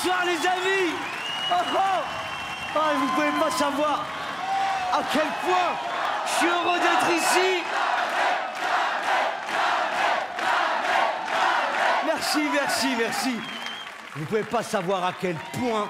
Bonsoir les amis Oh oh vous pouvez pas savoir à quel point je suis heureux d'être ici Merci, merci, merci. Vous pouvez pas savoir à quel point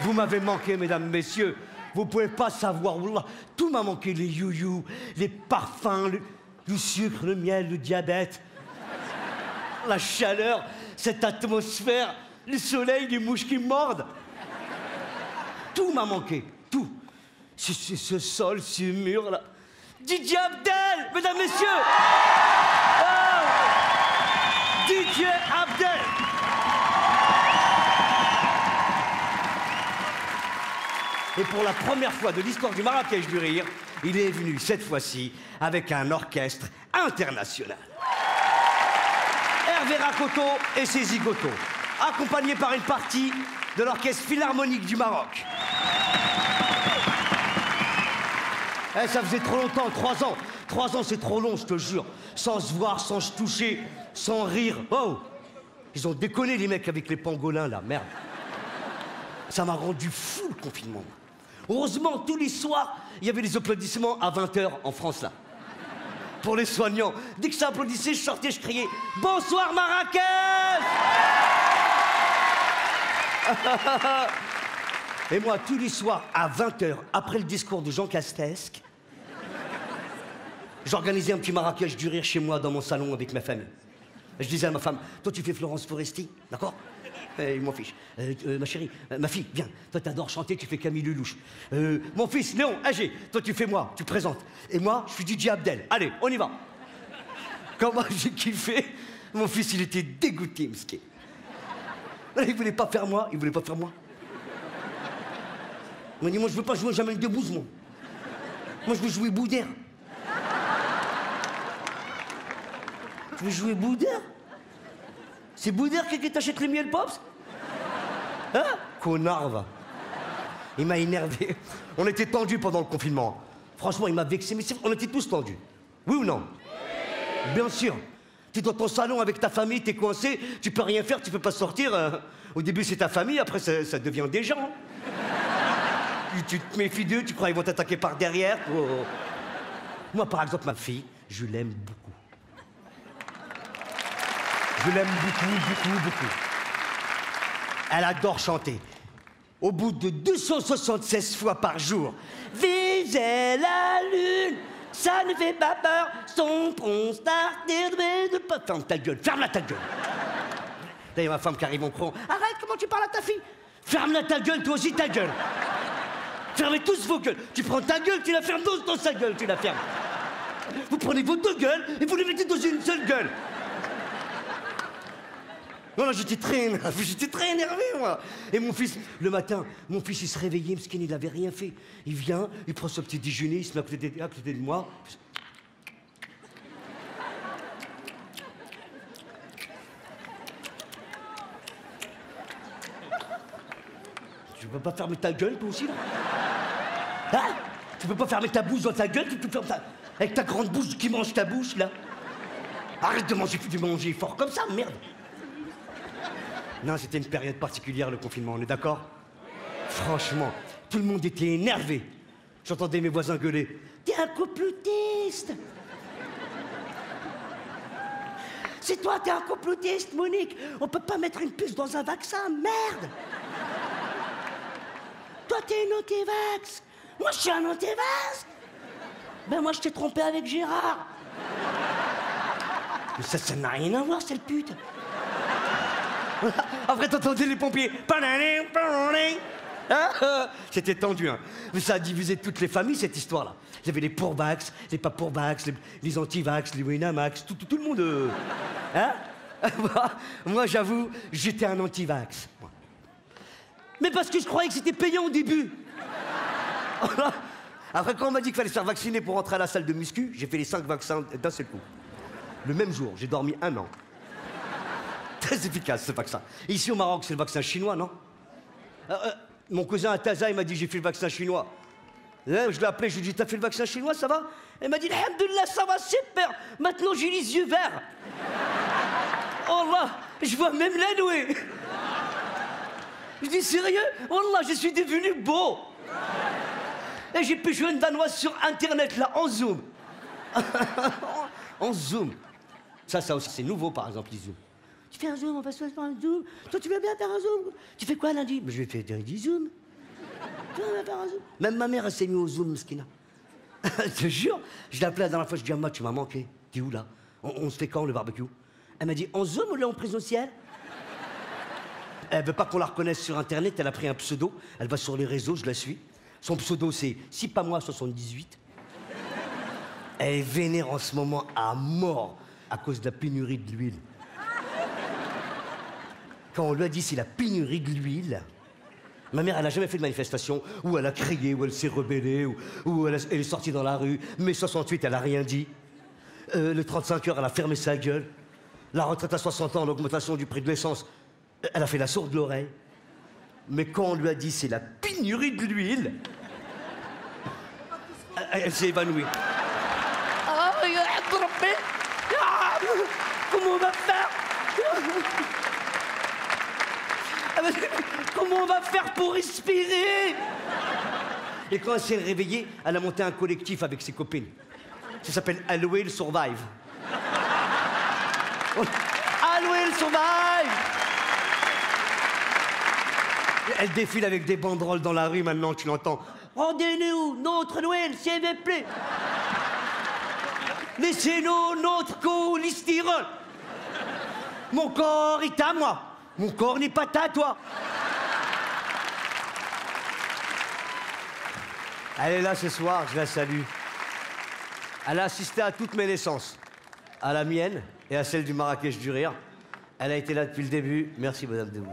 vous m'avez manqué, mesdames, messieurs. Vous pouvez pas savoir. Wallah, tout m'a manqué. Les you-you, les parfums, le sucre, le miel, le diabète. La chaleur, cette atmosphère, le soleil, les mouches qui mordent. Tout m'a manqué. Tout. C'est ce sol, ce mur là. Didier Abdel, mesdames, messieurs. Oh DJ Abdel Et pour la première fois de l'histoire du Marrakech du Rire, il est venu cette fois-ci avec un orchestre international. Hervé Rakoto et ses zigotos, accompagnés par une partie de l'orchestre philharmonique du Maroc. Eh, ça faisait trop longtemps, trois ans. Trois ans, c'est trop long, je te jure. Sans se voir, sans se toucher, sans rire. Oh Ils ont déconné, les mecs, avec les pangolins, là, merde. Ça m'a rendu fou, le confinement. Heureusement, tous les soirs, il y avait des applaudissements à 20h en France, là. Pour les soignants. Dès que ça applaudissait, je sortais, je criais « Bonsoir, Marrakech !» Et moi, tous les soirs, à 20h, après le discours de Jean Castesque, j'organisais un petit Marrakech du rire chez moi, dans mon salon, avec ma famille. Je disais à ma femme, toi tu fais Florence Foresti, d'accord? Il m'en fiche. Euh, euh, ma chérie, euh, ma fille, viens. Toi t'adores chanter, tu fais Camille Lelouch. Mon fils, Léon, âgé, toi tu fais moi, tu présentes. Et moi, je suis DJ Abdel. Allez, on y va. Comment j'ai kiffé Mon fils, il était dégoûté, msqué. Il voulait pas faire moi, il voulait pas faire moi. Il m'a dit, moi je veux pas jouer Jamel Debbouze, moi. Moi je veux jouer Boudère. Tu veux jouer Boudère C'est Boudère qui t'achète les miel pops? Hein? Connard, va. Il m'a énervé. On était tendus pendant le confinement. Franchement, il m'a vexé, mais on était tous tendus. Oui ou non? Bien sûr. Tu es dans ton salon avec ta famille, t'es coincé, tu peux rien faire, tu peux pas sortir. euh. Au début, c'est ta famille, après, ça, devient des gens. Tu- tu te méfies d'eux, tu crois qu'ils vont t'attaquer par derrière. Oh, oh. Moi, par exemple, ma fille, je l'aime beaucoup. Je l'aime beaucoup, beaucoup, beaucoup. Elle adore chanter. Au bout de 276 fois par jour, viser la lune, ça ne fait pas peur, son tronc starter de pas. Ferme ta gueule, ferme-la ta gueule. D'ailleurs, ma femme qui arrive en courant, arrête, comment tu parles à ta fille? Ferme-la ta gueule, toi aussi ta gueule. Fermez tous vos gueules. Tu prends ta gueule, tu la fermes dans, dans sa gueule, tu la fermes. Vous prenez vos deux gueules et vous les mettez dans une seule gueule. Non, non, j'étais très j'étais très énervé, moi. Et mon fils, le matin, mon fils, il se réveillait, parce qu'il n'avait rien fait. Il vient, il prend son petit déjeuner, il se met à côté de, de moi. Tu peux pas fermer ta gueule, toi aussi, là? Hein? Tu peux pas fermer ta bouche dans ta gueule, tu peux faire ta... Avec ta grande bouche qui mange ta bouche, là? Arrête de manger, de manger fort comme ça, merde Non, c'était une période particulière, le confinement, on est d'accord? Franchement, tout le monde était énervé. J'entendais mes voisins gueuler. T'es un complotiste! C'est toi, t'es un complotiste, Monique! On peut pas mettre une puce dans un vaccin, merde! Toi, t'es une anti-vax! Moi, je suis un anti-vax! Ben, moi, je t'ai trompé avec Gérard! Mais ça, ça n'a rien à voir, cette pute Après, t'entendais les pompiers. Hein C'était tendu, hein. Ça a divisé toutes les familles, cette histoire-là. Y avait les pour-vax, les pas pour-vax, les, anti-vax, les Winamax, tout, le monde. euh, Hein Moi, j'avoue, j'étais un anti-vax. Mais parce que je croyais que c'était payant au début. Après, quand on m'a dit qu'il fallait se faire vacciner pour rentrer à la salle de muscu, j'ai fait les cinq vaccins d'un seul coup. Le même jour, j'ai dormi un an. Très efficace ce vaccin. Ici au Maroc, c'est le vaccin chinois, non Euh, euh, Mon cousin à Taza, il m'a dit j'ai fait le vaccin chinois. Là, je l'ai appelé, je lui ai dit T'as fait le vaccin chinois, ça va Il m'a dit Alhamdoulilah, ça va super Maintenant j'ai les yeux verts Oh là Je vois même la nouée Je dis Sérieux Oh là, je suis devenu beau Et j'ai pu jouer une danoise sur internet là, en zoom En zoom Ça, ça aussi, c'est nouveau par exemple, les zooms. Tu fais un zoom, on va se faire un zoom. Toi, tu veux bien faire un zoom? Tu fais quoi lundi? Mais Je vais faire des zooms. Tu veux bien faire un zoom Même ma mère, elle s'est mise au zoom, skina. je te jure, je l'ai appelée la dernière fois, je dis, Amma, tu m'as manqué. T'es où là? On, on se fait quand le barbecue? Elle m'a dit, en zoom ou là en présentiel Elle veut pas qu'on la reconnaisse sur internet, elle a pris un pseudo, elle va sur les réseaux, je la suis. Son pseudo, c'est Si pas moi 78. Elle est vénère en ce moment à mort à cause de la pénurie de l'huile. Quand on lui a dit c'est la pénurie de l'huile, ma mère, elle n'a jamais fait de manifestation où elle a crié, où elle s'est rebellée, où, elle, est sortie dans la rue. Mais 68, elle a rien dit. Euh, le 35 heures, elle a fermé sa gueule. La retraite à 60 ans, l'augmentation du prix de l'essence, elle a fait la sourde l'oreille. Mais quand on lui a dit c'est la pénurie de l'huile, elle, s'est évanouie. Ah, Comment on va faire? Comment on va faire pour respirer? Et quand elle s'est réveillée, elle a monté un collectif avec ses copines. Ça s'appelle Halloween Survive. Halloween Survive Elle défile avec des banderoles dans la rue maintenant, tu l'entends. Rendez-nous notre Noël, s'il vous plaît. Laissez-nous notre cholestérol. Mon corps est à moi. Mon corps n'est pas à toi. Elle est là ce soir, je la salue. Elle a assisté à toutes mes naissances. À la mienne et à celle du Marrakech du Rire. Elle a été là depuis le début. Merci, madame Debout.